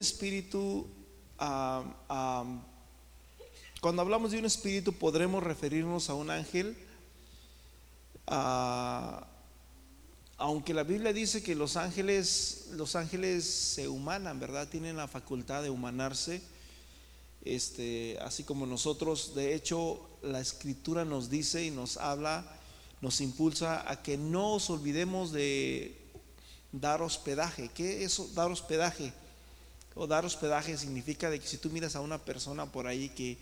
espíritu, cuando hablamos de un espíritu podremos referirnos a un ángel, aunque la Biblia dice que los ángeles, los ángeles se humanan, ¿verdad? Tienen la facultad de humanarse, este, así como nosotros. De hecho, la Escritura nos dice y nos habla, nos impulsa a que no os olvidemos de dar hospedaje. ¿Qué es dar hospedaje? O dar hospedaje significa de que si tú miras a una persona por ahí que,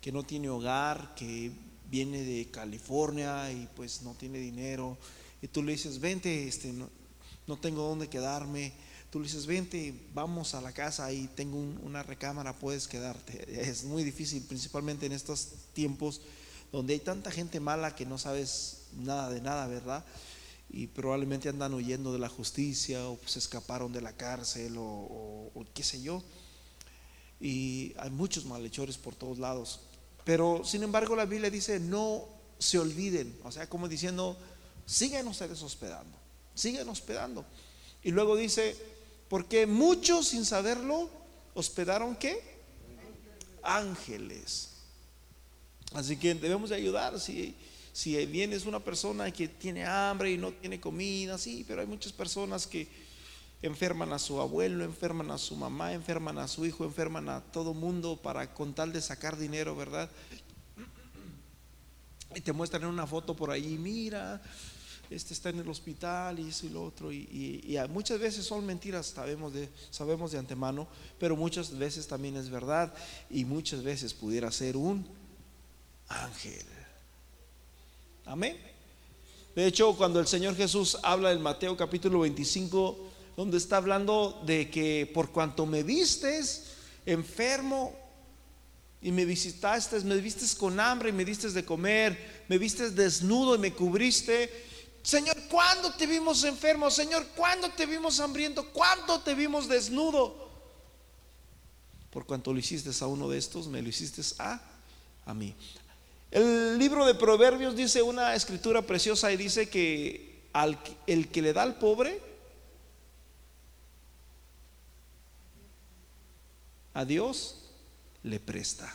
que no tiene hogar, que viene de California y pues no tiene dinero, y tú le dices, vente, este, no, tengo dónde quedarme. Tú le dices, vente, vamos a la casa, ahí tengo una recámara, puedes quedarte. Es muy difícil, principalmente en estos tiempos donde hay tanta gente mala que no sabes nada de nada, ¿verdad? Y probablemente andan huyendo de la justicia o se escaparon de la cárcel o, qué sé yo. Y hay muchos malhechores por todos lados. Pero sin embargo la Biblia dice, no se olviden, o sea, como diciendo, ustedes hospedando, siguen hospedando. Y luego dice, porque muchos sin saberlo hospedaron qué? Ángeles. Así que debemos de ayudar. Si, si vienes una persona que tiene hambre y no tiene comida, sí, pero hay muchas personas que enferman a su abuelo, enferman a su mamá, enferman a su hijo, enferman a todo mundo para con tal de sacar dinero, ¿verdad? Y te muestran una foto por ahí, mira, este está en el hospital y eso y lo otro. Y, muchas veces son mentiras, sabemos de, sabemos de antemano, pero muchas veces también es verdad y muchas veces pudiera ser un ángel. Amén. De hecho, cuando el Señor Jesús habla en Mateo capítulo 25, donde está hablando de que por cuanto me vistes enfermo y me visitaste, me vistes con hambre y me diste de comer, me vistes desnudo y me cubriste, Señor, ¿cuándo te vimos enfermo? Señor, ¿cuándo te vimos hambriento? ¿Cuándo te vimos desnudo? Por cuanto lo hiciste a uno de estos, me lo hiciste a, a mí. El libro de Proverbios dice una escritura preciosa y dice que al, el que le da al pobre, a Dios le presta.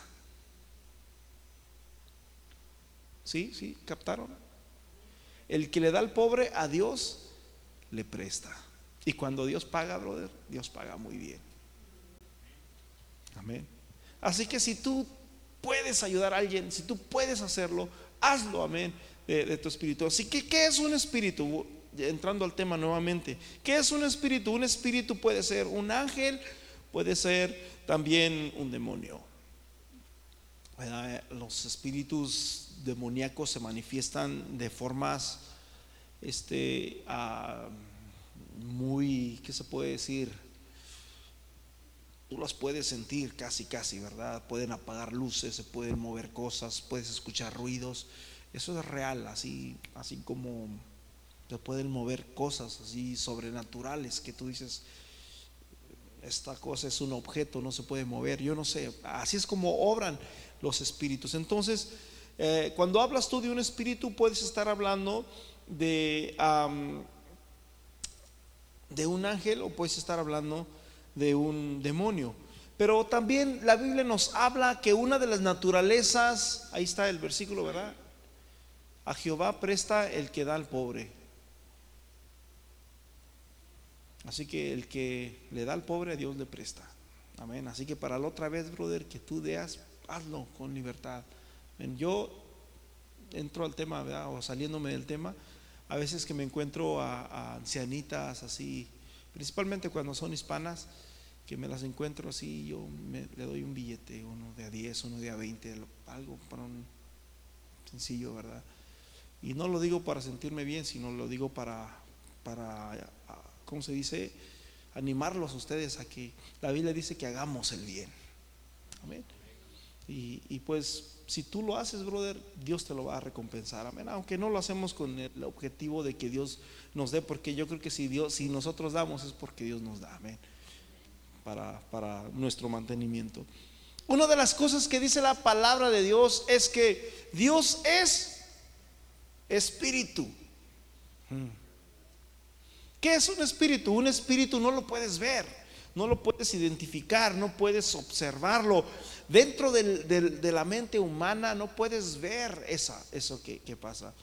¿Sí? ¿Sí? ¿Captaron? El que le da al pobre, a Dios le presta. Y cuando Dios paga, brother, Dios paga muy bien. Amén. Así que si tú puedes ayudar a alguien, si tú puedes hacerlo, hazlo, amén, de, tu espíritu. Así que, ¿qué es un espíritu? Entrando al tema nuevamente, ¿qué es un espíritu? Un espíritu puede ser un ángel, puede ser también un demonio. Los espíritus demoníacos se manifiestan de formas este, ah, muy, ¿qué se puede decir? Tú las puedes sentir casi, casi, ¿verdad? Pueden apagar luces, se pueden mover cosas, puedes escuchar ruidos. Eso es real, así, así como te pueden mover cosas así sobrenaturales que tú dices, esta cosa es un objeto, no se puede mover. Yo no sé, así es como obran los espíritus. Entonces, eh, cuando hablas tú de un espíritu, puedes estar hablando de, de un ángel o puedes estar hablando de un demonio. Pero también la Biblia nos habla que una de las naturalezas, ahí está el versículo, ¿verdad? A Jehová presta el que da al pobre. Así que el que le da al pobre a Dios le presta. Amén. Así que para la otra vez, brother, que tú deas, hazlo con libertad. Yo entro al tema, o saliéndome del tema, a veces que me encuentro a, ancianitas así, principalmente cuando son hispanas, que me las encuentro así, yo le doy un billete, uno de a 10, uno de a 20, algo para un sencillo, ¿verdad? Y no lo digo para sentirme bien, sino lo digo para, para ¿cómo se dice? Animarlos a ustedes a que la Biblia dice que hagamos el bien. Amén. Y, pues si tú lo haces, brother, Dios te lo va a recompensar. Amén. Aunque no lo hacemos con el objetivo de que Dios nos dé, porque yo creo que si Dios, si nosotros damos es porque Dios nos da. Amén. Para, para nuestro mantenimiento. Una de las cosas que dice la palabra de Dios es que Dios es espíritu. Hmm. ¿Qué es un espíritu? Un espíritu no lo puedes ver. No lo puedes identificar, no puedes observarlo. Dentro de la mente humana no puedes ver esa, eso que, pasa.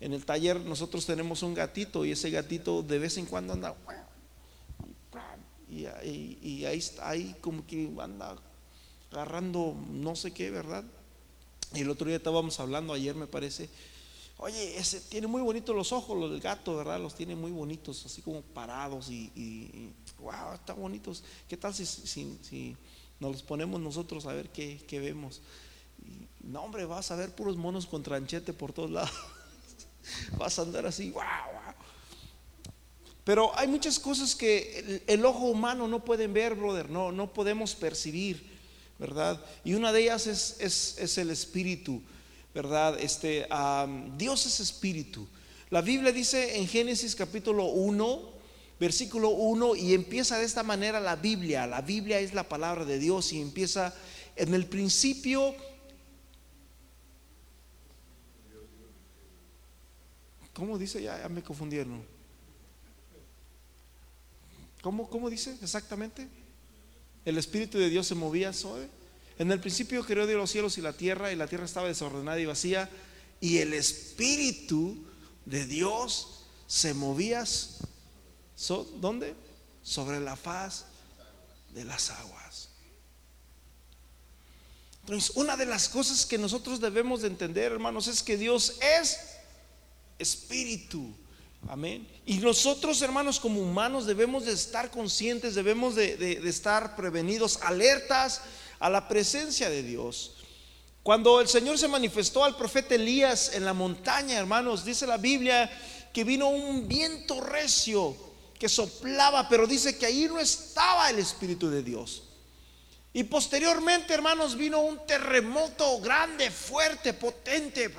En el taller nosotros tenemos un gatito y ese gatito de vez en cuando anda y, y ahí está, ahí como que anda agarrando no sé qué, ¿verdad? Y el otro día estábamos hablando, ayer me parece, oye, ese tiene muy bonitos los ojos, los del gato, ¿verdad? Los tiene muy bonitos, así como parados y, wow, están bonitos. ¿Qué tal si, si, nos los ponemos nosotros a ver qué, vemos? no, hombre, vas a ver puros monos con tranchete por todos lados. vas a andar así, wow, wow. Pero hay muchas cosas que el, ojo humano no pueden ver, brother, no, no podemos percibir. ¿verdad? Y una de ellas es, el espíritu, ¿verdad? Este, Dios es espíritu. La Biblia dice en Génesis capítulo 1, versículo 1, y empieza de esta manera la Biblia. La Biblia es la palabra de Dios y empieza en el principio. ¿Cómo dice? Ya, me confundieron. ¿Cómo, ¿Cómo dice exactamente? el Espíritu de Dios se movía sobre. En el principio creó Dios los cielos y la tierra, y la tierra estaba desordenada y vacía, y el Espíritu de Dios se movía. ¿Dónde? Sobre la faz de las aguas. Entonces, una de las cosas que nosotros debemos de entender, hermanos, es que Dios es espíritu. Amén. Y nosotros, hermanos, como humanos, debemos de estar conscientes, debemos de, estar prevenidos, alertas a la presencia de Dios. Cuando el Señor se manifestó al profeta Elías en la montaña, hermanos, dice la Biblia que vino un viento recio que soplaba, pero dice que ahí no estaba el Espíritu de Dios. Y posteriormente, hermanos, vino un terremoto grande, fuerte, potente,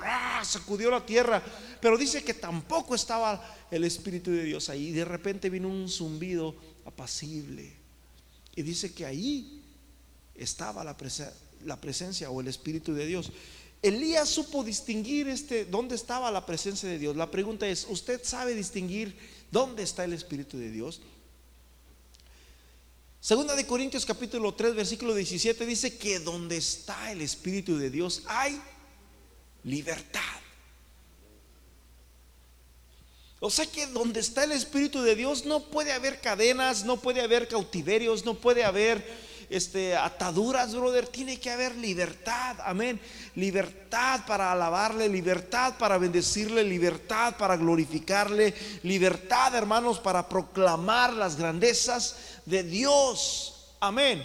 sacudió la tierra, pero dice que tampoco estaba el Espíritu de Dios ahí. Y de repente vino un zumbido apacible. Y dice que ahí estaba la, la presencia o el Espíritu de Dios. Elías supo distinguir este, dónde estaba la presencia de Dios. La pregunta es, ¿usted sabe distinguir dónde está el Espíritu de Dios? Segunda de Corintios capítulo 3 versículo 17 dice que donde está el Espíritu de Dios hay libertad. O sea que donde está el Espíritu de Dios no puede haber cadenas, no puede haber cautiverios, no puede haber este, ataduras, brother. Tiene que haber libertad, amén. Libertad para alabarle, libertad para bendecirle, libertad para glorificarle, libertad, hermanos, para proclamar las grandezas de Dios. Amén.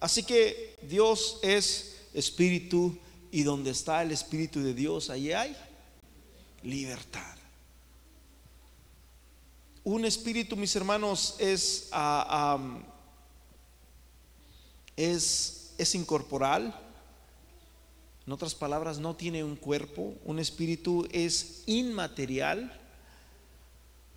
Así que Dios es espíritu y donde está el espíritu de Dios, ahí hay libertad. Un espíritu, mis hermanos, es, ah, es, es incorporal. En otras palabras, no tiene un cuerpo. Un espíritu es inmaterial.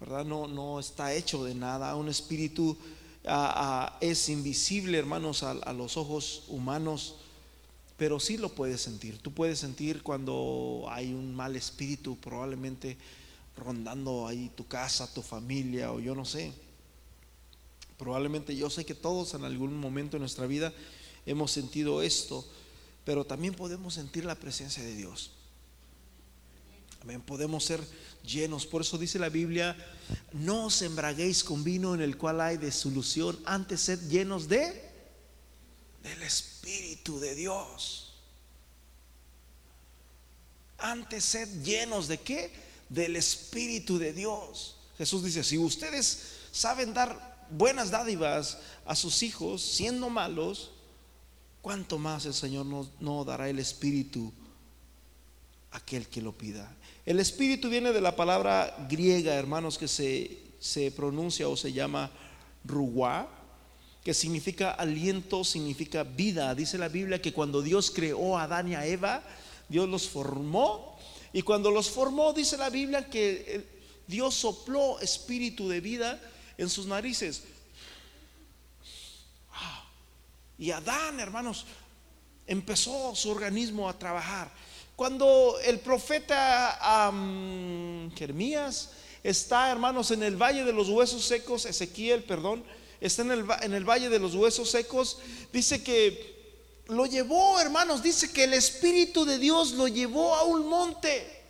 ¿verdad? No, no está hecho de nada. Un espíritu ah, ah, es invisible, hermanos, a, los ojos humanos, pero sí lo puedes sentir. Tú puedes sentir cuando hay un mal espíritu, probablemente rondando ahí tu casa, tu familia, o yo no sé. Probablemente yo sé que todos en algún momento de nuestra vida hemos sentido esto, pero también podemos sentir la presencia de Dios. Amén. Podemos ser llenos. Por eso dice la Biblia, no os embraguéis con vino en el cual hay desolución, antes sed llenos de del Espíritu de Dios. Antes sed llenos de qué? Del Espíritu de Dios. Jesús dice, si ustedes saben dar buenas dádivas a sus hijos siendo malos, ¿cuánto más el Señor no, dará el Espíritu a aquel que lo pida? El espíritu viene de la palabra griega, hermanos, que se, pronuncia o se llama ruá, que significa aliento, significa vida. Dice la Biblia que cuando Dios creó a Adán y a Eva, Dios los formó. Y cuando los formó, dice la Biblia que Dios sopló espíritu de vida en sus narices. Y Adán, hermanos, empezó su organismo a trabajar. Cuando el profeta Jeremías está, hermanos, en el valle de los huesos secos, Ezequiel, perdón, está en el, en el valle de los huesos secos, dice que lo llevó, hermanos, dice que el Espíritu de Dios lo llevó a un monte.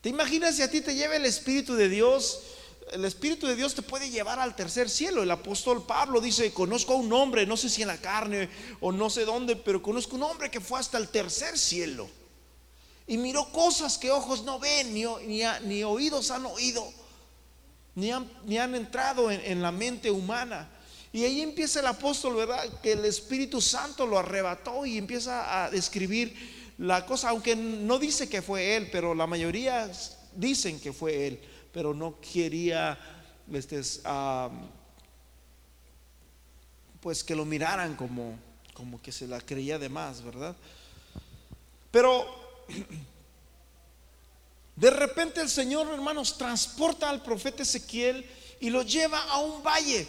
¿Te imaginas si a ti te lleva el Espíritu de Dios? El Espíritu de Dios te puede llevar al tercer cielo. El apóstol Pablo dice, conozco a un hombre, no sé si en la carne o no sé dónde, pero conozco un hombre que fue hasta el tercer cielo. Y miró cosas que ojos no ven, ni, oídos han oído, ni han, ni han entrado en, en la mente humana. Y ahí empieza el apóstol, ¿verdad? Que el Espíritu Santo lo arrebató y empieza a describir la cosa, aunque no dice que fue él, pero la mayoría dicen que fue él, pero no quería este, pues que lo miraran como, como que se la creía de más, ¿verdad? Pero de repente el Señor, hermanos, transporta al profeta Ezequiel y lo lleva a un valle.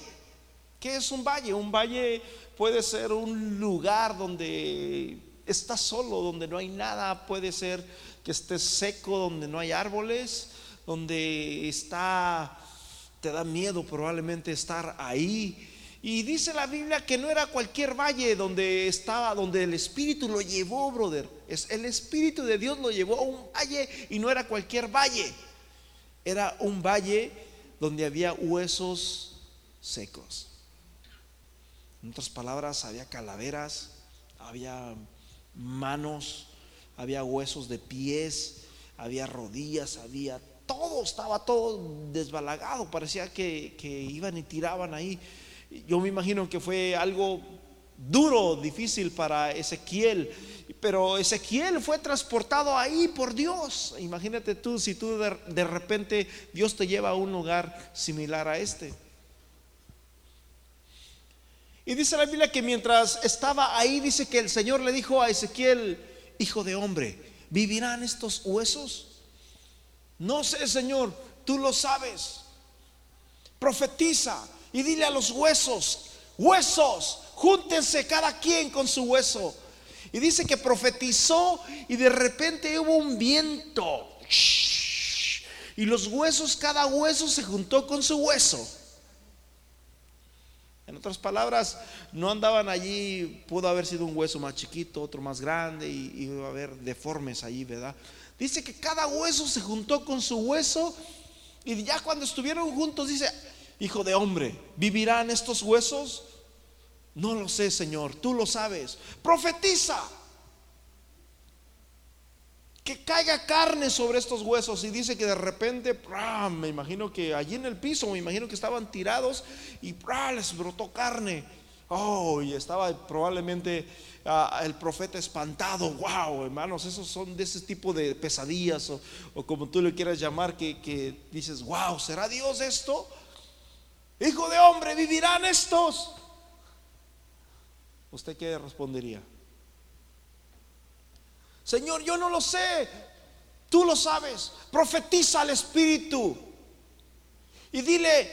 ¿Qué es un valle? Un valle puede ser un lugar donde está solo, donde no hay nada, puede ser que esté seco, donde no hay árboles, donde está, te da miedo probablemente estar ahí. Y dice la Biblia que no era cualquier valle donde estaba, donde el Espíritu lo llevó, brother. Es, el Espíritu de Dios lo llevó a un valle y no era cualquier valle. Era un valle donde había huesos secos. En otras palabras, había calaveras, había manos, había huesos de pies, había rodillas, había todo, estaba todo desbalagado, parecía que, iban y tiraban ahí. Yo me imagino que fue algo duro, difícil para Ezequiel, pero Ezequiel fue transportado ahí por Dios. Imagínate tú, si tú de, de repente Dios te lleva a un lugar similar a este. Y dice la Biblia que mientras estaba ahí, dice que el Señor le dijo a Ezequiel, hijo de hombre, ¿vivirán estos huesos? No sé, Señor, tú lo sabes. Profetiza y dile a los huesos, huesos, júntense cada quien con su hueso. Y dice que profetizó y de repente hubo un viento. Y los huesos, cada hueso se juntó con su hueso. En otras palabras, no andaban allí, pudo haber sido un hueso más chiquito, otro más grande y, iba a haber deformes allí, ¿verdad? Dice que cada hueso se juntó con su hueso y ya cuando estuvieron juntos dice, hijo de hombre, ¿vivirán estos huesos? No lo sé, Señor, tú lo sabes. Profetiza que caiga carne sobre estos huesos y dice que de repente, me imagino que allí en el piso, me imagino que estaban tirados y les brotó carne. Oh, y estaba probablemente ah, el profeta espantado. Wow, hermanos, esos son de ese tipo de pesadillas o, como tú le quieras llamar, que, que dices, wow, ¿será Dios esto? Hijo de hombre, ¿vivirán estos? ¿Usted qué respondería? Señor, yo no lo sé. Tú lo sabes. Profetiza al Espíritu. Y dile,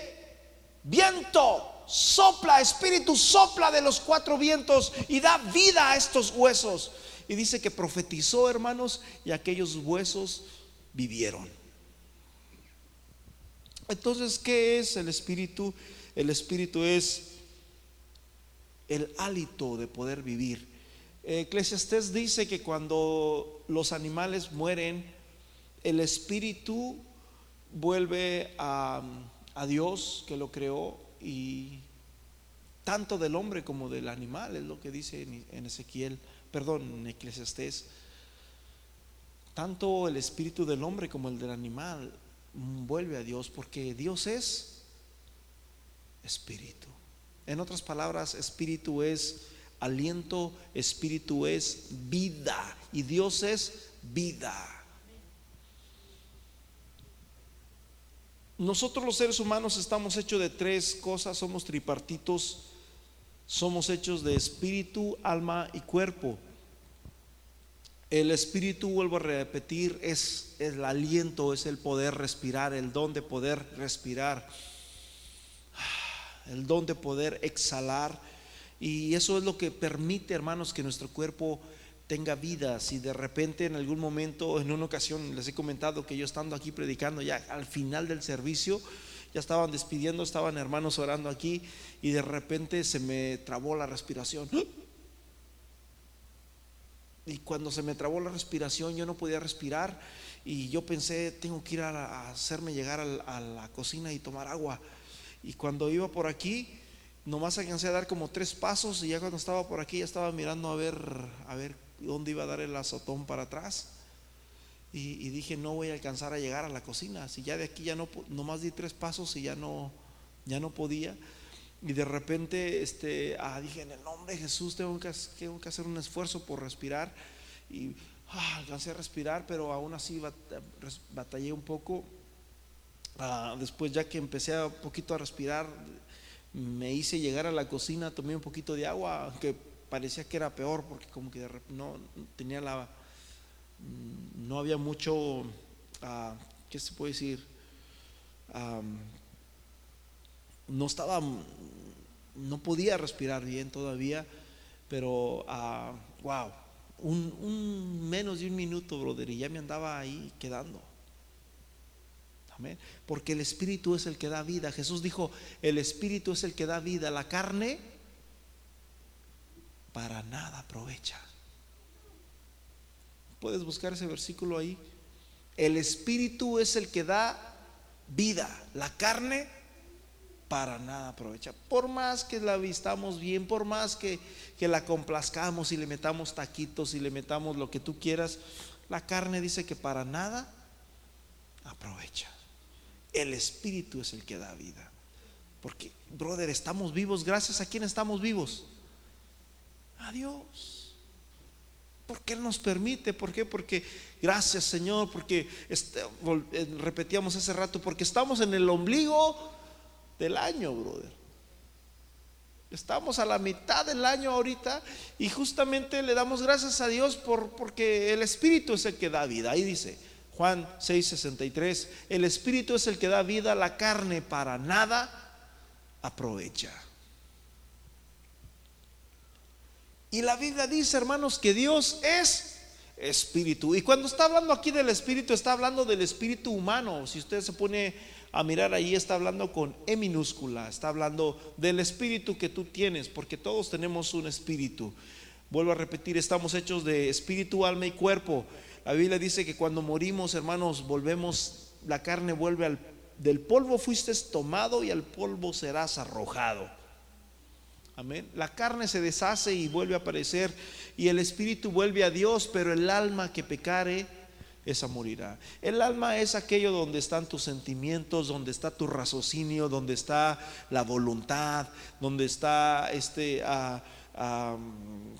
viento, sopla, Espíritu, sopla de los cuatro vientos y da vida a estos huesos. Y dice que profetizó, hermanos, y aquellos huesos vivieron. Entonces, ¿qué es el Espíritu? El Espíritu es el hálito de poder vivir Eclesiastés dice que cuando los animales mueren, el espíritu vuelve a, Dios que lo creó y tanto del hombre como del animal, es lo que dice en, Ezequiel, perdón, en Eclesiastés. Tanto el espíritu del hombre como el del animal vuelve a Dios porque Dios es espíritu. En otras palabras, espíritu es aliento, espíritu es vida y Dios es vida. Nosotros los seres humanos estamos hechos de tres cosas, somos tripartitos, somos hechos de espíritu, alma y cuerpo. El espíritu, vuelvo a repetir, es el aliento, es el poder respirar, el don de poder respirar, el don de poder exhalar y eso es lo que permite, hermanos, que nuestro cuerpo tenga vida. Si de repente en algún momento, en una ocasión les he comentado que yo estando aquí predicando, ya al final del servicio, ya estaban despidiendo, estaban hermanos orando aquí y de repente se me trabó la respiración. Y cuando se me trabó la respiración yo no podía respirar y yo pensé, tengo que ir a, hacerme llegar a la cocina y tomar agua. Y cuando iba por aquí, nomás alcancé a dar como tres pasos y ya cuando estaba por aquí ya estaba mirando a ver, a ver dónde iba a dar el azotón para atrás. Y, dije, no voy a alcanzar a llegar a la cocina. Si ya de aquí ya no, nomás di tres pasos y ya no, ya no podía. Y de repente este, ah, dije, en el nombre de Jesús tengo que, tengo que hacer un esfuerzo por respirar. Y ah, alcancé a respirar, pero aún así batallé un poco. Ah, después ya que empecé a poquito a respirar, me hice llegar a la cocina, tomé un poquito de agua, aunque parecía que era peor porque como que no tenía la no había mucho uh, ¿qué se puede decir? no estaba no podía respirar bien todavía, pero wow, uh, un, un, menos de un minuto, brother, y ya me andaba ahí quedando. Porque el Espíritu es el que da vida. Jesús dijo, el Espíritu es el que da vida. La carne para nada aprovecha. Puedes buscar ese versículo ahí. El Espíritu es el que da vida. La carne para nada aprovecha. Por más que la vistamos bien, por más que, que la complazcamos y le metamos taquitos y le metamos lo que tú quieras, la carne dice que para nada aprovecha. El Espíritu es el que da vida. Porque, brother, estamos vivos gracias a quién estamos vivos. A Dios. Porque Él nos permite. ¿Por qué? Porque gracias Señor, porque este, eh, repetíamos hace rato, porque estamos en el ombligo del año, brother. Estamos a la mitad del año ahorita y justamente le damos gracias a Dios por, porque el Espíritu es el que da vida. Ahí dice, Juan 6:63, el Espíritu es el que da vida, la carne para nada aprovecha. Y la Biblia dice, hermanos, que Dios es espíritu. Y cuando está hablando aquí del espíritu, está hablando del espíritu humano. Si usted se pone a mirar ahí, está hablando con E minúscula, está hablando del espíritu que tú tienes, porque todos tenemos un espíritu. Vuelvo a repetir, estamos hechos de espíritu, alma y cuerpo. La Biblia dice que cuando morimos, hermanos, volvemos, la carne vuelve al, del polvo fuiste tomado y al polvo serás arrojado. Amén. La carne se deshace y vuelve a aparecer y el espíritu vuelve a Dios, pero el alma que pecare, esa morirá. El alma es aquello donde están tus sentimientos, donde está tu raciocinio, donde está la voluntad, donde está este...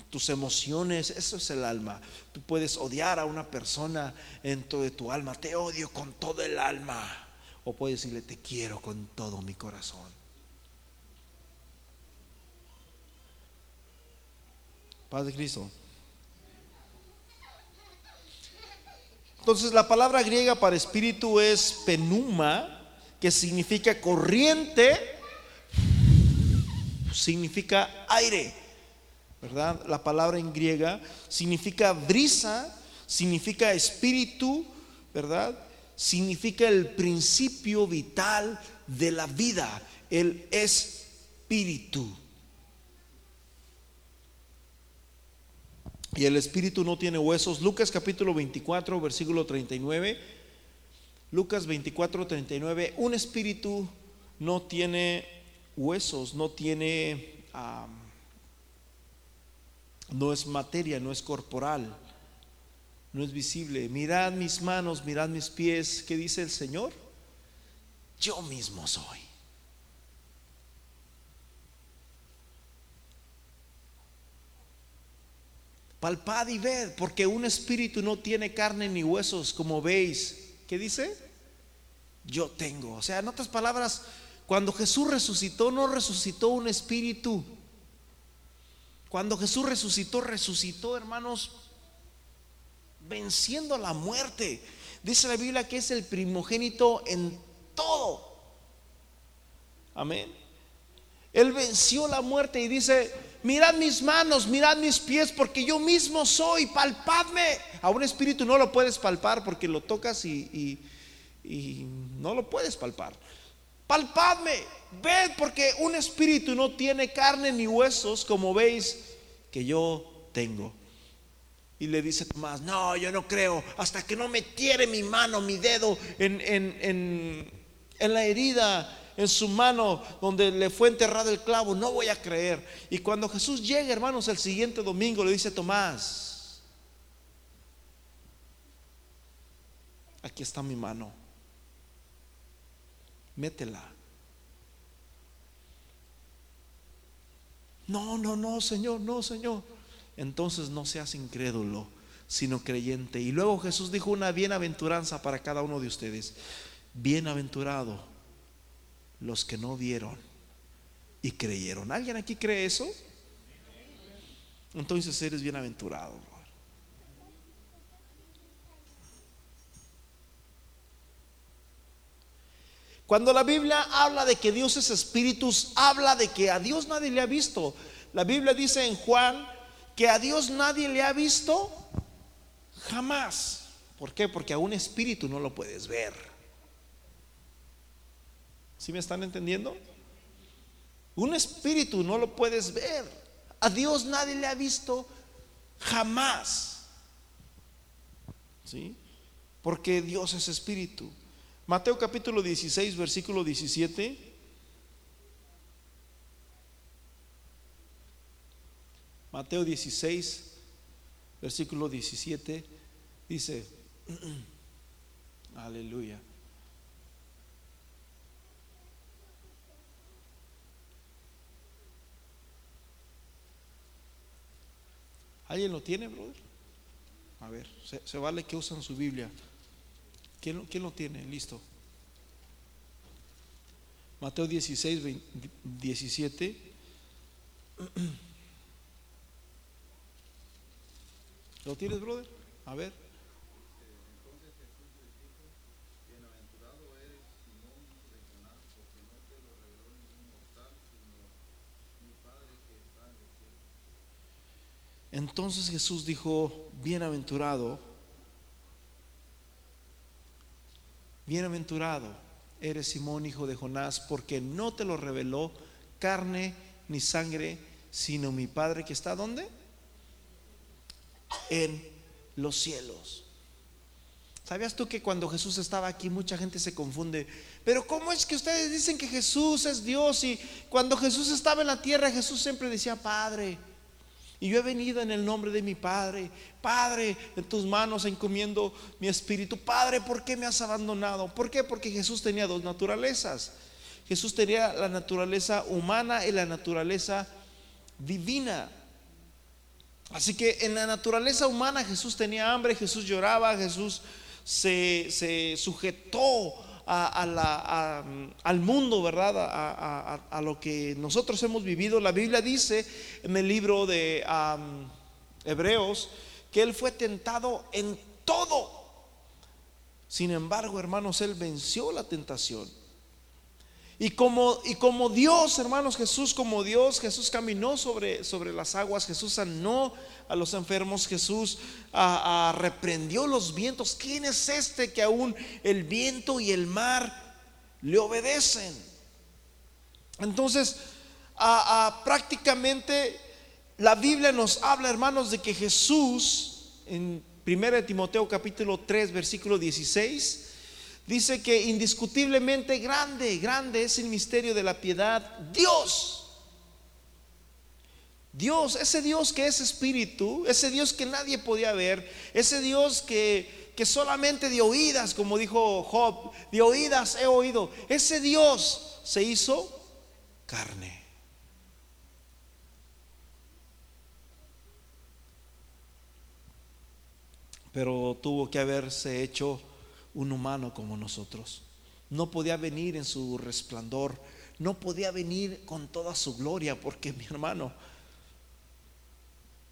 Tus emociones, eso es el alma. Tú puedes odiar a una persona en todo tu alma, te odio con todo el alma. O puedes decirle, te quiero con todo mi corazón. Paz de Cristo. Entonces la palabra griega para espíritu es penuma, que significa corriente, significa aire. ¿Verdad? La palabra en griega significa brisa, significa espíritu, ¿verdad? Significa el principio vital de la vida, el espíritu. Y el espíritu no tiene huesos. Lucas capítulo 24, versículo 39. Lucas 24, 39. Un espíritu no tiene huesos, no tiene no es materia, no es corporal, no es visible. Mirad mis manos, mirad mis pies. ¿Qué dice el Señor? Yo mismo soy. Palpad y ved, porque un espíritu no tiene carne ni huesos, como veis. ¿Qué dice? Yo tengo. O sea, en otras palabras, cuando Jesús resucitó, no resucitó un espíritu, cuando Jesús resucitó, resucitó, hermanos, venciendo la muerte. Dice la Biblia que es el primogénito en todo. Amén. Él venció la muerte y dice, mirad mis manos, mirad mis pies, porque yo mismo soy, palpadme. A un espíritu no lo puedes palpar porque lo tocas y, y no lo puedes palpar. Palpadme, ved, porque un espíritu no tiene carne ni huesos, como veis que yo tengo. Y le dice Tomás, no, yo no creo, hasta que no metiere mi mano, mi dedo en, en, en, la herida, en su mano donde le fue enterrado el clavo, no voy a creer. Y cuando Jesús llega, hermanos, el siguiente domingo, le dice Tomás, aquí está mi mano, métela. No, no, no, Señor, no, Señor entonces no seas incrédulo, sino creyente. Y luego Jesús dijo una bienaventuranza para cada uno de ustedes. Bienaventurado los que no vieron y creyeron. ¿Alguien aquí cree eso? Entonces eres bienaventurado. Cuando la Biblia habla de que Dios es espíritus, habla de que a Dios nadie le ha visto. La Biblia dice en Juan que a Dios nadie le ha visto jamás. ¿Por qué? Porque a un espíritu no lo puedes ver. ¿Sí me están entendiendo? Un espíritu no lo puedes ver. A Dios nadie le ha visto jamás. ¿Sí? Porque Dios es espíritu. Mateo capítulo 16, versículo 17. Mateo 16, versículo 17, dice, aleluya. ¿Alguien lo tiene, brother? A ver, se, vale que usan su Biblia. ¿Quién, ¿Quién, lo tiene? Listo. Mateo 16, 17. ¿Lo tienes, brother? A ver. Entonces Jesús dijo, bienaventurado eres Simón de Jonás, porque no te lo reveló ningún mortal, sino mi Padre que está en el cielo. Entonces Jesús dijo, bienaventurado, eres Simón, hijo de Jonás, porque no te lo reveló carne ni sangre, sino mi Padre que está ¿dónde? en los cielos. ¿Sabías tú que cuando Jesús estaba aquí mucha gente se confunde? Pero ¿cómo es que ustedes dicen que Jesús es Dios? Y cuando Jesús estaba en la tierra, Jesús siempre decía, Padre. Y yo he venido en el nombre de mi Padre. Padre, en tus manos encomiendo mi espíritu. Padre, ¿por qué me has abandonado? ¿Por qué? Porque Jesús tenía dos naturalezas. Jesús tenía la naturaleza humana y la naturaleza divina. Así que en la naturaleza humana Jesús tenía hambre, Jesús lloraba, Jesús se, sujetó al mundo, ¿verdad? A, lo que nosotros hemos vivido. La Biblia dice en el libro de Hebreos que Él fue tentado en todo. Sin embargo, hermanos, Él venció la tentación. Y como, y como Dios, hermanos, Jesús como Dios, Jesús caminó sobre, sobre las aguas, Jesús sanó a los enfermos, Jesús reprendió los vientos. ¿Quién es este que aún el viento y el mar le obedecen? Entonces, prácticamente la Biblia nos habla, hermanos, de que Jesús, en 1 Timoteo capítulo 3, versículo 16, dice que indiscutiblemente grande, grande es el misterio de la piedad. Dios. Dios, ese Dios que es espíritu, ese Dios que nadie podía ver, ese Dios que, que solamente de oídas, como dijo Job, de oídas he oído, ese Dios se hizo carne. Pero tuvo que haberse hecho un humano como nosotros. No podía venir en su resplandor, no podía venir con toda su gloria, porque mi hermano,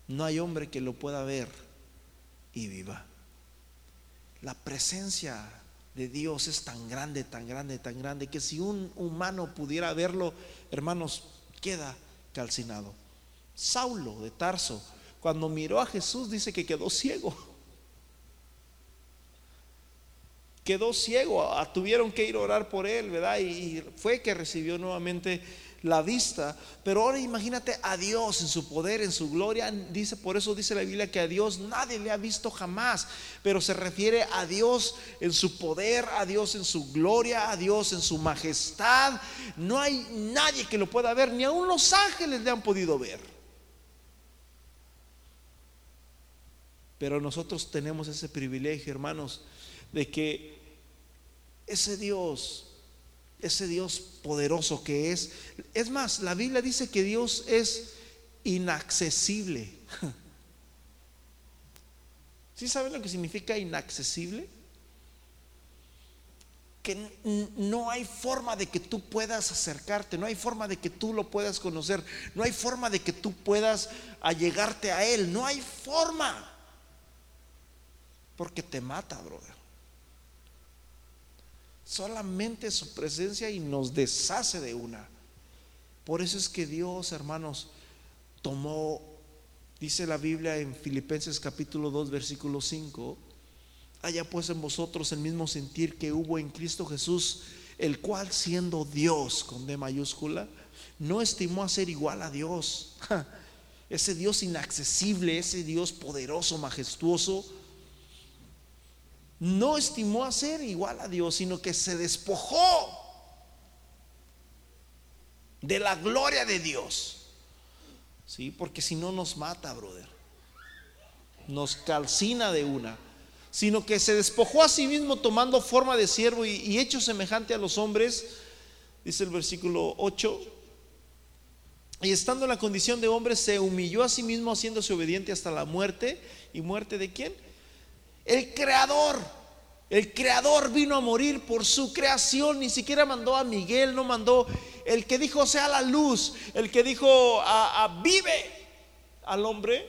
no hay hombre que lo pueda ver y viva. La presencia de Dios es tan grande, tan grande, tan grande, que si un humano pudiera verlo, hermanos, queda calcinado. Saulo de Tarso, cuando miró a Jesús, dice que quedó ciego. Quedó ciego, tuvieron que ir a orar por él, ¿verdad? Y fue que recibió nuevamente la vista. Pero ahora imagínate a Dios en su poder, en su gloria. Dice, por eso dice la Biblia que a Dios nadie le ha visto jamás. Pero se refiere a Dios en su poder, a Dios en su gloria, a Dios en su majestad. No hay nadie que lo pueda ver, ni aun los ángeles le han podido ver. Pero nosotros tenemos ese privilegio, hermanos, de que ese Dios ese Dios poderoso que es. Es más, la Biblia dice que Dios es inaccesible. ¿Sí saben lo que significa inaccesible? Que no hay forma de que tú puedas acercarte, no hay forma de que tú lo puedas conocer, no hay forma de que tú puedas allegarte a Él, no hay forma. Porque te mata, brother. Solamente su presencia y nos deshace de una. Por eso es que Dios, hermanos, tomó, dice la Biblia en Filipenses capítulo 2, versículo 5, haya pues en vosotros el mismo sentir que hubo en Cristo Jesús, el cual siendo Dios con D mayúscula, no estimó a ser igual a Dios. Ese Dios inaccesible, ese Dios poderoso, majestuoso, no estimó a ser igual a Dios, sino que se despojó de la gloria de Dios. Sí, porque si no nos mata, brother. Nos calcina de una. Sino que se despojó a sí mismo tomando forma de siervo y, hecho semejante a los hombres, dice el versículo 8. Y estando en la condición de hombre, se humilló a sí mismo haciéndose obediente hasta la muerte. ¿Y muerte de quién? El creador, el creador vino a morir por su creación, ni siquiera mandó a Miguel, no mandó el que dijo sea la luz, el que dijo a, vive al hombre,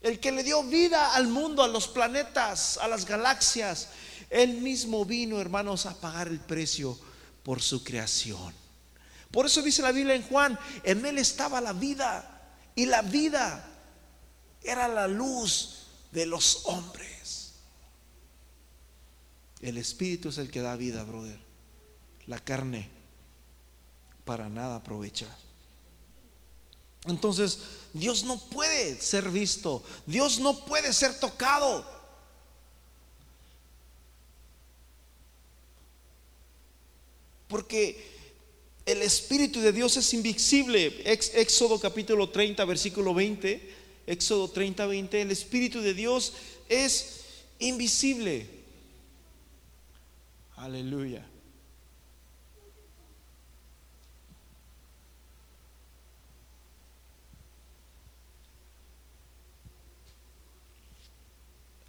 el que le dio vida al mundo, a los planetas, a las galaxias. Él mismo vino, hermanos, a pagar el precio por su creación. Por eso dice la Biblia en Juan, en él estaba la vida y la vida era la luz de los hombres. El espíritu es el que da vida, brother. La carne para nada aprovecha. Entonces, Dios no puede ser visto. Dios no puede ser tocado. Porque el Espíritu de Dios es invisible. Éxodo capítulo 30, versículo 20. Éxodo 30, 20. El Espíritu de Dios es invisible. Aleluya.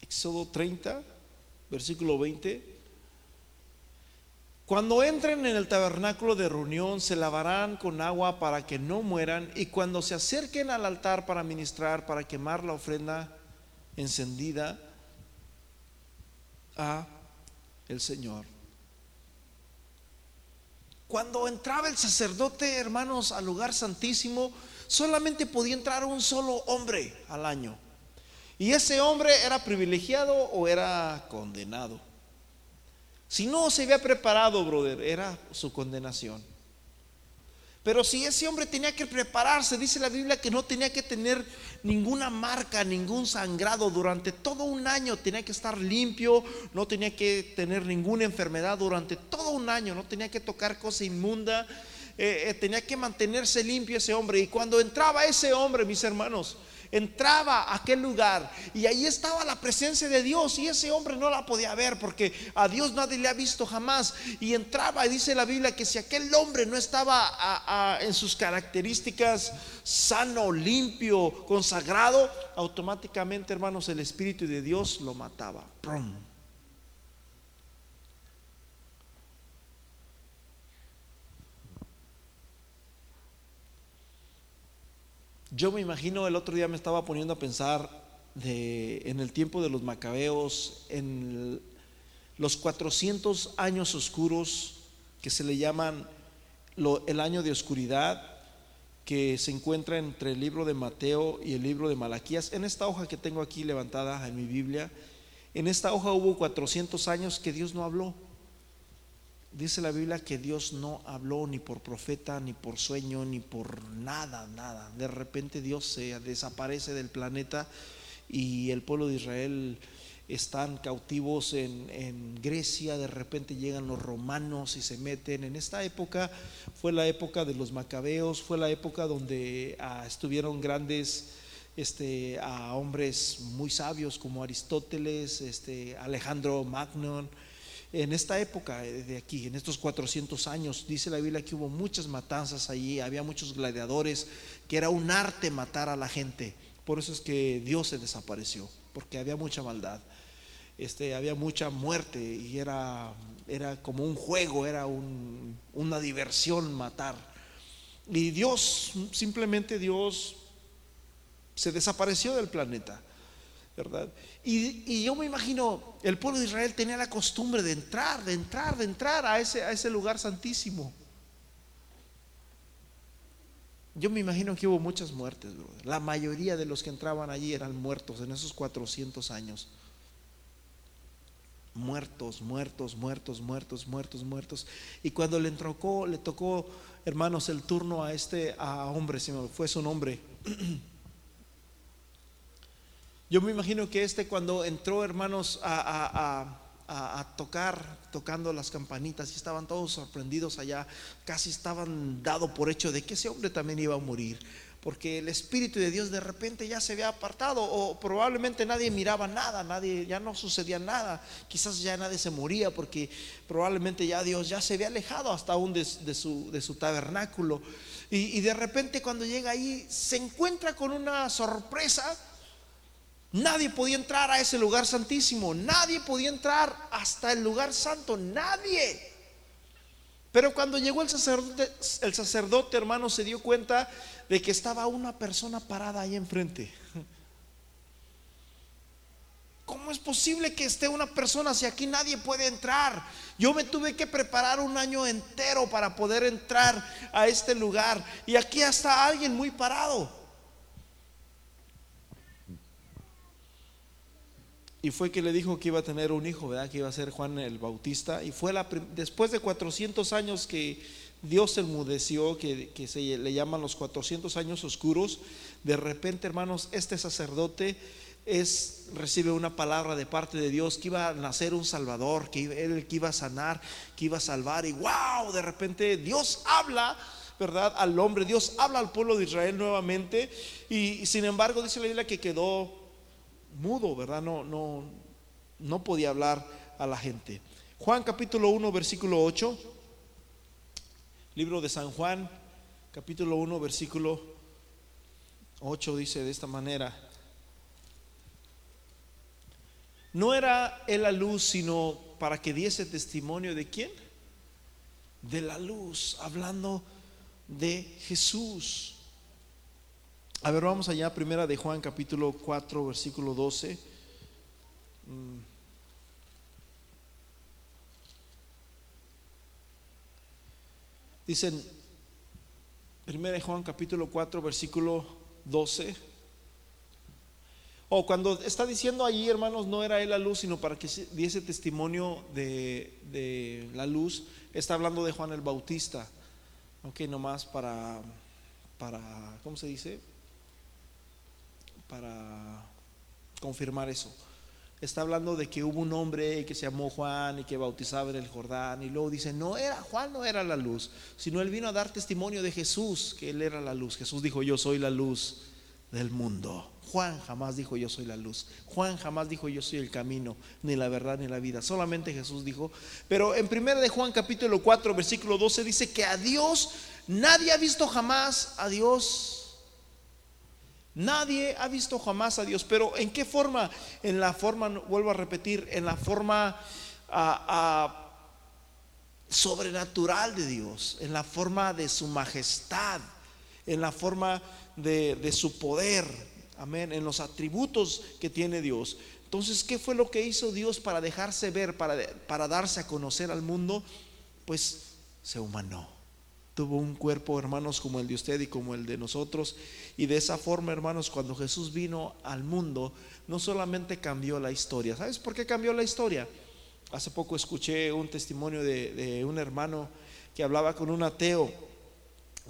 Éxodo 30, versículo 20. Cuando entren en el tabernáculo de reunión, se lavarán con agua para que no mueran, y cuando se acerquen al altar para ministrar, para quemar la ofrenda encendida a el Señor. Cuando entraba el sacerdote, hermanos, al lugar santísimo, solamente podía entrar un solo hombre al año. Y ese hombre era privilegiado o era condenado. Si no se había preparado, brother, era su condenación. Pero si ese hombre tenía que prepararse, dice la Biblia que no tenía que tener ninguna marca, ningún sangrado. Durante todo un año, tenía que estar limpio, no tenía que tener ninguna enfermedad. Durante todo un año, no tenía que tocar cosa inmunda, eh, eh, tenía que mantenerse limpio ese hombre. Y cuando entraba ese hombre, mis hermanos, entraba a aquel lugar y ahí estaba la presencia de Dios y ese hombre no la podía ver porque a Dios nadie le ha visto jamás y entraba y dice la Biblia que si aquel hombre no estaba en sus características sano, limpio, consagrado, automáticamente hermanos el Espíritu de Dios lo mataba. Yo me imagino, el otro día me estaba poniendo a pensar de, en el tiempo de los macabeos, en los 400 años oscuros que se le llaman el año de oscuridad, que se encuentra entre el libro de Mateo y el libro de Malaquías. En esta hoja que tengo aquí levantada en mi Biblia, en esta hoja hubo 400 años que Dios no habló. Dice la Biblia que Dios no habló ni por profeta, ni por sueño, ni por nada, nada. De repente Dios se desaparece del planeta y el pueblo de Israel están cautivos en, Grecia, de repente llegan los romanos y se meten. En esta época fue la época de los macabeos, fue la época donde ah, estuvieron grandes este, a hombres muy sabios como Aristóteles, este, Alejandro Magno en esta época de aquí, en estos 400 años, dice la Biblia que hubo muchas matanzas allí, había muchos gladiadores, que era un arte matar a la gente. Por eso es que Dios se desapareció, porque había mucha maldad, este, había mucha muerte y era, era como un juego, era una diversión matar. Y Dios, simplemente Dios se desapareció del planeta. ¿Verdad? Y, yo me imagino, el pueblo de Israel tenía la costumbre de entrar, de entrar, de entrar a ese, a ese lugar santísimo. Yo me imagino que hubo muchas muertes, La mayoría de los que entraban allí eran muertos en esos 400 años. Muertos, muertos, muertos, muertos, muertos, muertos. Y cuando le tocó, le tocó, hermanos, el turno a este a hombre, si fue su nombre. Yo me imagino que este cuando entró, hermanos, a, tocar, tocando las campanitas, y estaban todos sorprendidos allá, casi estaban dado por hecho de que ese hombre también iba a morir, porque el Espíritu de Dios de repente ya se había apartado, o probablemente nadie miraba nada, nadie, ya no sucedía nada, quizás ya nadie se moría, porque probablemente ya Dios ya se había alejado hasta aún de, su, tabernáculo. Y, y de repente cuando llega ahí, se encuentra con una sorpresa Nadie podía entrar a ese lugar santísimo, nadie podía entrar hasta el lugar santo, nadie. Pero cuando llegó el sacerdote, el sacerdote hermano se dio cuenta de que estaba una persona parada ahí enfrente. ¿Cómo es posible que esté una persona si aquí nadie puede entrar? Yo me tuve que preparar un año entero para poder entrar a este lugar y aquí está alguien muy parado. Y fue que le dijo que iba a tener un hijo, ¿verdad? Que iba a ser Juan el Bautista. Y fue la, después de 400 años que Dios enmudeció, que, que se le llaman los 400 años oscuros, de repente, hermanos, este sacerdote es, recibe una palabra de parte de Dios que iba a nacer un Salvador, que él que iba a sanar, que iba a salvar. Y wow, de repente Dios habla. ¿Verdad? Al hombre, Dios habla al pueblo de Israel nuevamente y sin embargo dice la Biblia que quedó mudo, ¿verdad? No, no, no podía hablar a la gente. Juan capítulo 1, versículo 8. Libro de San Juan, capítulo 1, versículo 8 dice de esta manera. No era él la luz, sino para que diese testimonio de quién? De la luz, hablando de Jesús. A ver, vamos allá, primera de Juan capítulo 4, versículo 12. Mm. Dicen, primera de Juan capítulo 4, versículo 12. O cuando está diciendo allí, hermanos, no era él la luz, sino para que diese testimonio de, de la luz, está hablando de Juan el Bautista. Ok, nomás para, para, ¿cómo se dice? Para confirmar eso. Está hablando de que hubo un hombre que se llamó Juan y que bautizaba en el Jordán y luego dice, no era, Juan no era la luz, sino él vino a dar testimonio de Jesús, que él era la luz. Jesús dijo, yo soy la luz del mundo. Juan jamás dijo yo soy la luz. Juan jamás dijo yo soy el camino, ni la verdad, ni la vida. Solamente Jesús dijo. Pero en primera de Juan capítulo 4, versículo 12 dice que a Dios nadie ha visto jamás a Dios Nadie ha visto jamás a Dios, pero ¿en qué forma? En la forma, vuelvo a repetir, en la forma sobrenatural de Dios, en la forma de su majestad, en la forma de, su poder, amén, en los atributos que tiene Dios. Entonces, ¿qué fue lo que hizo Dios para dejarse ver, para, para darse a conocer al mundo? Pues se humanó. Tuvo un cuerpo, hermanos, como el de usted y como el de nosotros. Y de esa forma, hermanos, cuando Jesús vino al mundo, no solamente cambió la historia. ¿Sabes por qué cambió la historia? Hace poco escuché un testimonio de, un hermano que hablaba con un ateo.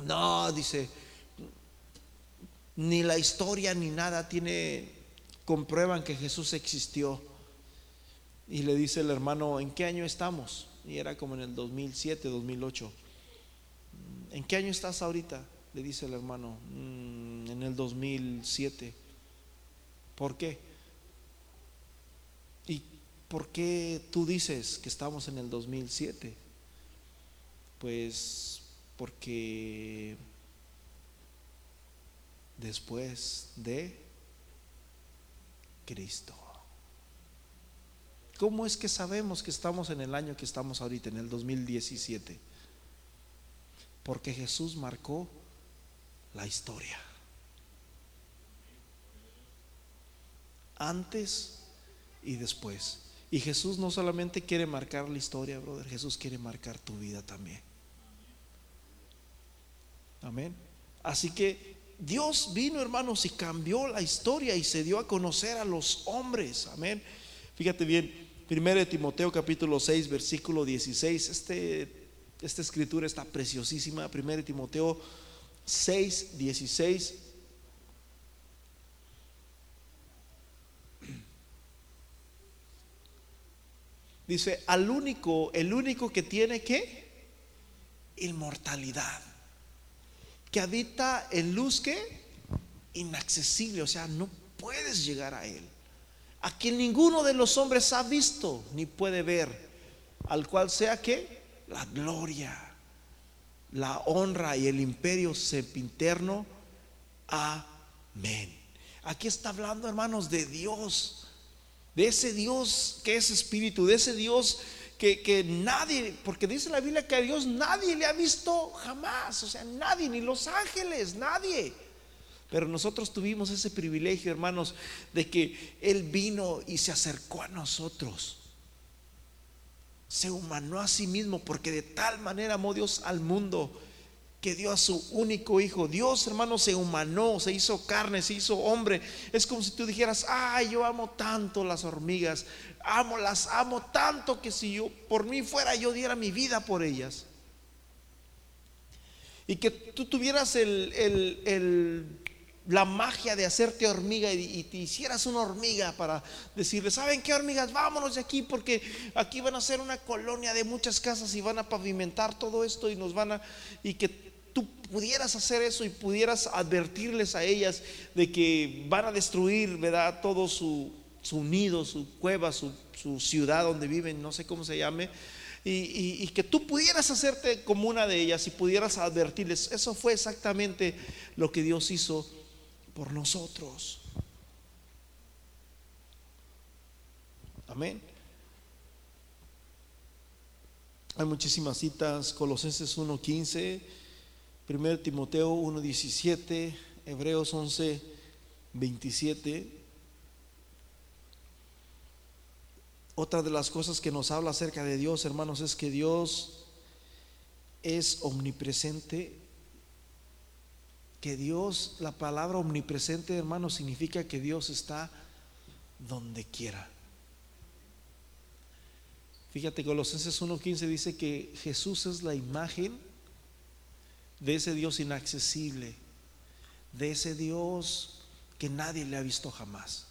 No, dice, ni la historia ni nada tiene, comprueban que Jesús existió. Y le dice el hermano, ¿en qué año estamos? Y era como en el 2007, 2008. ¿En qué año estás ahorita? Le dice el hermano, mm, en el 2007. ¿Por qué? ¿Y por qué tú dices que estamos en el 2007? Pues porque después de Cristo. ¿Cómo es que sabemos que estamos en el año que estamos ahorita, en el 2017? Porque Jesús marcó la historia. Antes y después. Y Jesús no solamente quiere marcar la historia, brother, Jesús quiere marcar tu vida también. Amén. Así que Dios vino, hermanos, y cambió la historia y se dio a conocer a los hombres. Amén. Fíjate bien, 1 Timoteo capítulo 6, versículo 16. Este esta escritura está preciosísima, 1 Timoteo 6, 16. Dice, al único, el único que tiene que inmortalidad, que habita en luz que inaccesible, o sea, no puedes llegar a él, a quien ninguno de los hombres ha visto ni puede ver, al cual sea que la gloria, la honra y el imperio sempiterno. Amén. Aquí está hablando, hermanos, de Dios, de ese Dios que es espíritu, de ese Dios que, que, nadie, porque dice la Biblia que a Dios nadie le ha visto jamás, o sea, nadie, ni los ángeles, nadie. Pero nosotros tuvimos ese privilegio, hermanos, de que Él vino y se acercó a nosotros se humanó a sí mismo porque de tal manera amó Dios al mundo que dio a su único hijo. Dios, hermano, se humanó, se hizo carne, se hizo hombre. Es como si tú dijeras, ay, yo amo tanto las hormigas, amo, las amo tanto que si yo por mí fuera, yo diera mi vida por ellas. Y que tú tuvieras el, el la magia de hacerte hormiga y, te hicieras una hormiga para decirle, ¿saben qué hormigas? Vámonos de aquí porque aquí van a ser una colonia de muchas casas y van a pavimentar todo esto y nos van a... y que tú pudieras hacer eso y pudieras advertirles a ellas de que van a destruir, ¿verdad? Todo su, su nido, su cueva, su, su, ciudad donde viven, no sé cómo se llame. Y, y que tú pudieras hacerte como una de ellas y pudieras advertirles. Eso fue exactamente lo que Dios hizo por nosotros. Amén. Hay muchísimas citas, Colosenses 1.15, 1 Timoteo 1.17, Hebreos 11.27. Otra de las cosas que nos habla acerca de Dios, hermanos, es que Dios es omnipresente que Dios, la palabra omnipresente, hermano, significa que Dios está donde quiera. Fíjate, Colosenses 1.15 dice que Jesús es la imagen de ese Dios inaccesible, de ese Dios que nadie le ha visto jamás.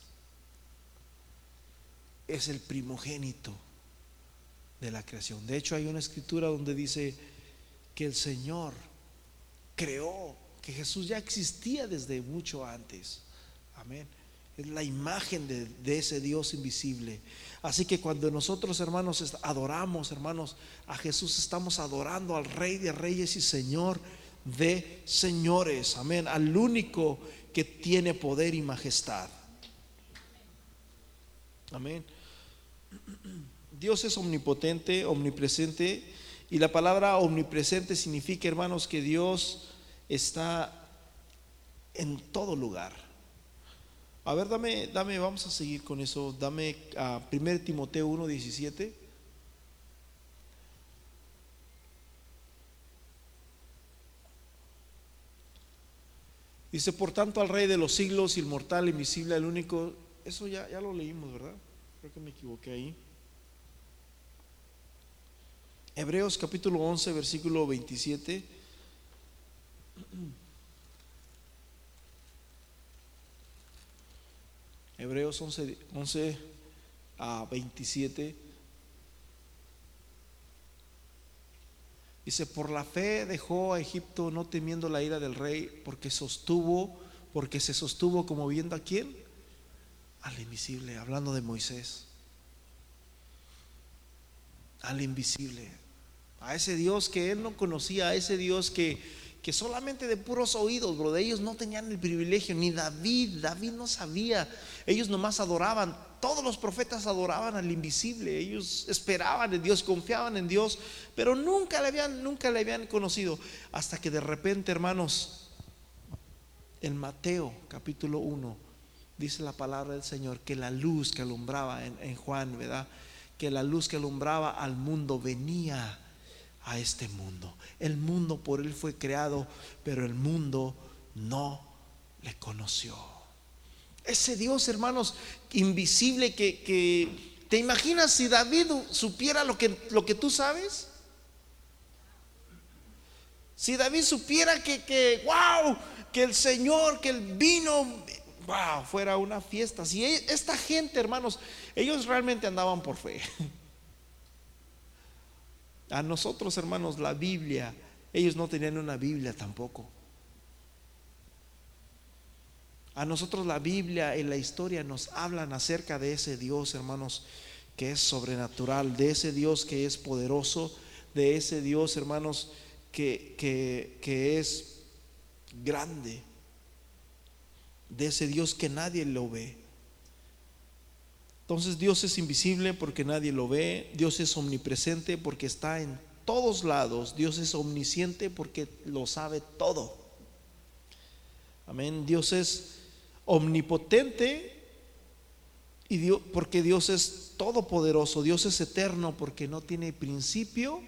Es el primogénito de la creación. De hecho, hay una escritura donde dice que el Señor creó que Jesús ya existía desde mucho antes. Amén. Es la imagen de, ese Dios invisible. Así que cuando nosotros, hermanos, adoramos, hermanos, a Jesús, estamos adorando al Rey de Reyes y Señor de señores. Amén. Al único que tiene poder y majestad. Amén. Dios es omnipotente, omnipresente. Y la palabra omnipresente significa, hermanos, que Dios está en todo lugar. A ver, dame, dame, vamos a seguir con eso. Dame a 1 Timoteo 1:17. Dice, por tanto, al Rey de los siglos, inmortal, invisible, el único. Eso ya, ya lo leímos, ¿verdad? Creo que me equivoqué ahí. Hebreos capítulo 11, versículo 27. Hebreos 11, 11 a 27. Dice, por la fe dejó a Egipto no temiendo la ira del rey, porque sostuvo, porque se sostuvo como viendo a quién? Al invisible, hablando de Moisés. Al invisible, a ese Dios que él no conocía, a ese Dios que, que solamente de puros oídos, bro, de ellos no tenían el privilegio, ni David, David no sabía, ellos nomás adoraban, todos los profetas adoraban al invisible, ellos esperaban en Dios, confiaban en Dios, pero nunca le habían, nunca le habían conocido, hasta que de repente, hermanos, en Mateo capítulo 1, dice la palabra del Señor, que la luz que alumbraba en, en Juan, ¿verdad? Que la luz que alumbraba al mundo venía a este mundo. El mundo por él fue creado, pero el mundo no le conoció. Ese Dios, hermanos, invisible que, ¿te imaginas si David supiera lo que, lo que tú sabes? Si David supiera que, que, wow, que el Señor, que el vino, wow, fuera una fiesta. Si e, esta gente, hermanos, ellos realmente andaban por fe. A nosotros, hermanos, la Biblia, ellos no tenían una Biblia tampoco. A nosotros la Biblia y la historia nos hablan acerca de ese Dios, hermanos, que es sobrenatural, de ese Dios que es poderoso, de ese Dios, hermanos, que, que, que es grande, de ese Dios que nadie lo ve. Entonces Dios es invisible porque nadie lo ve, Dios es omnipresente porque está en todos lados, Dios es omnisciente porque lo sabe todo. Amén, Dios es omnipotente y Dios, porque Dios es todopoderoso, Dios es eterno porque no tiene principio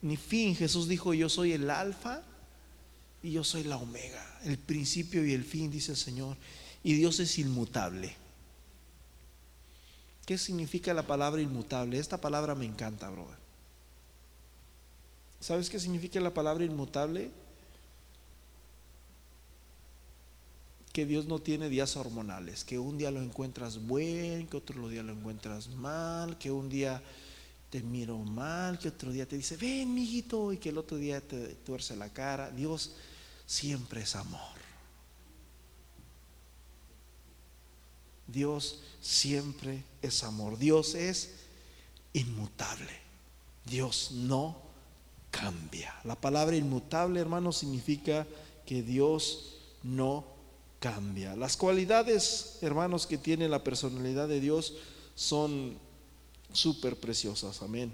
ni fin. Jesús dijo, yo soy el alfa y yo soy la omega, el principio y el fin, dice el Señor. Y Dios es inmutable. ¿Qué significa la palabra inmutable? Esta palabra me encanta, brother. ¿Sabes qué significa la palabra inmutable? Que Dios no tiene días hormonales, que un día lo encuentras buen, que otro día lo encuentras mal, que un día te miro mal, que otro día te dice, ven, mijito, y que el otro día te tuerce la cara. Dios siempre es amor. Dios siempre es amor. Dios es inmutable. Dios no cambia. La palabra inmutable, hermano, significa que Dios no cambia. Las cualidades, hermanos, que tiene la personalidad de Dios son súper preciosas. Amén.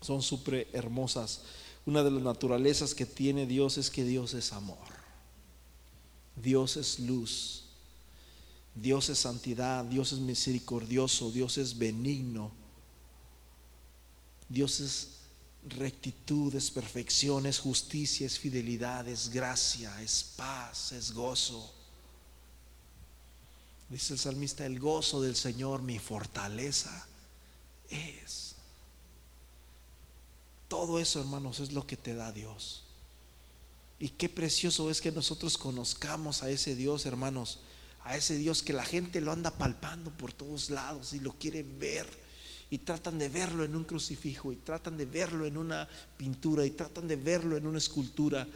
Son súper hermosas. Una de las naturalezas que tiene Dios es que Dios es amor. Dios es luz. Dios es santidad, Dios es misericordioso, Dios es benigno, Dios es rectitud, es perfección, es justicia, es fidelidad, es gracia, es paz, es gozo. Dice el salmista, el gozo del Señor mi fortaleza es. Todo eso, hermanos, es lo que te da Dios. Y qué precioso es que nosotros conozcamos a ese Dios, hermanos a ese Dios que la gente lo anda palpando por todos lados y lo quiere ver. Y tratan de verlo en un crucifijo, y tratan de verlo en una pintura, y tratan de verlo en una escultura.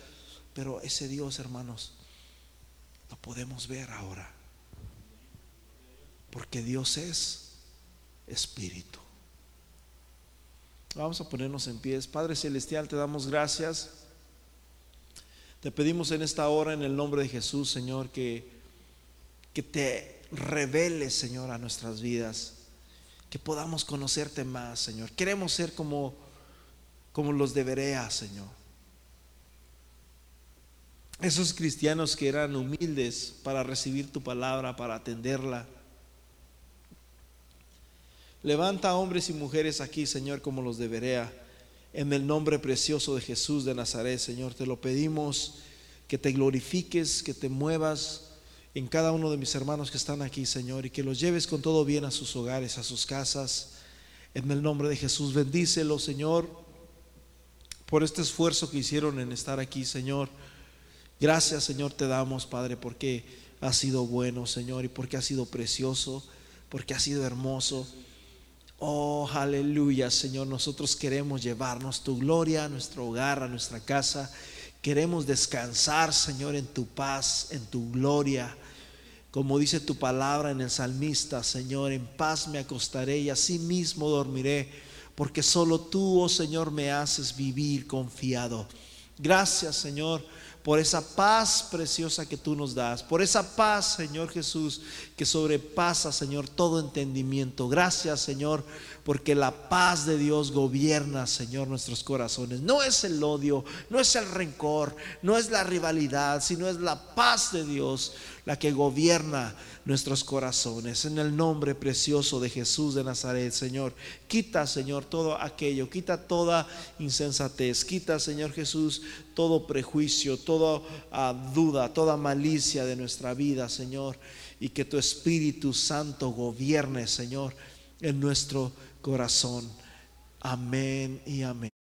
Pero ese Dios, hermanos, lo podemos ver ahora. Porque Dios es espíritu. Vamos a ponernos en pies. Padre Celestial, te damos gracias. Te pedimos en esta hora, en el nombre de Jesús, Señor, que que te reveles, Señor, a nuestras vidas, que podamos conocerte más, Señor. Queremos ser como, como los de Berea, Señor. Esos cristianos que eran humildes para recibir tu palabra, para atenderla. Levanta hombres y mujeres aquí, Señor, como los de Berea. En el nombre precioso de Jesús de Nazaret, Señor, te lo pedimos que te glorifiques, que te muevas en cada uno de mis hermanos que están aquí, Señor, y que los lleves con todo bien a sus hogares, a sus casas. En el nombre de Jesús, bendícelo, Señor, por este esfuerzo que hicieron en estar aquí, Señor. Gracias, Señor, te damos, Padre, porque ha sido bueno, Señor, y porque ha sido precioso, porque ha sido hermoso. Oh, aleluya, Señor, nosotros queremos llevarnos tu gloria a nuestro hogar, a nuestra casa. Queremos descansar, Señor, en tu paz, en tu gloria. Como dice tu palabra en el salmista, Señor, en paz me acostaré y así mismo dormiré, porque solo tú, oh Señor, me haces vivir confiado. Gracias, Señor por esa paz preciosa que tú nos das, por esa paz, Señor Jesús, que sobrepasa, Señor, todo entendimiento. Gracias, Señor, porque la paz de Dios gobierna, Señor, nuestros corazones. No es el odio, no es el rencor, no es la rivalidad, sino es la paz de Dios la que gobierna nuestros corazones. En el nombre precioso de Jesús de Nazaret, Señor, quita, Señor, todo aquello, quita toda insensatez, quita, Señor Jesús, todo prejuicio, toda ah, duda, toda malicia de nuestra vida, Señor, y que tu Espíritu Santo gobierne, Señor, en nuestro corazón. Amén y amén.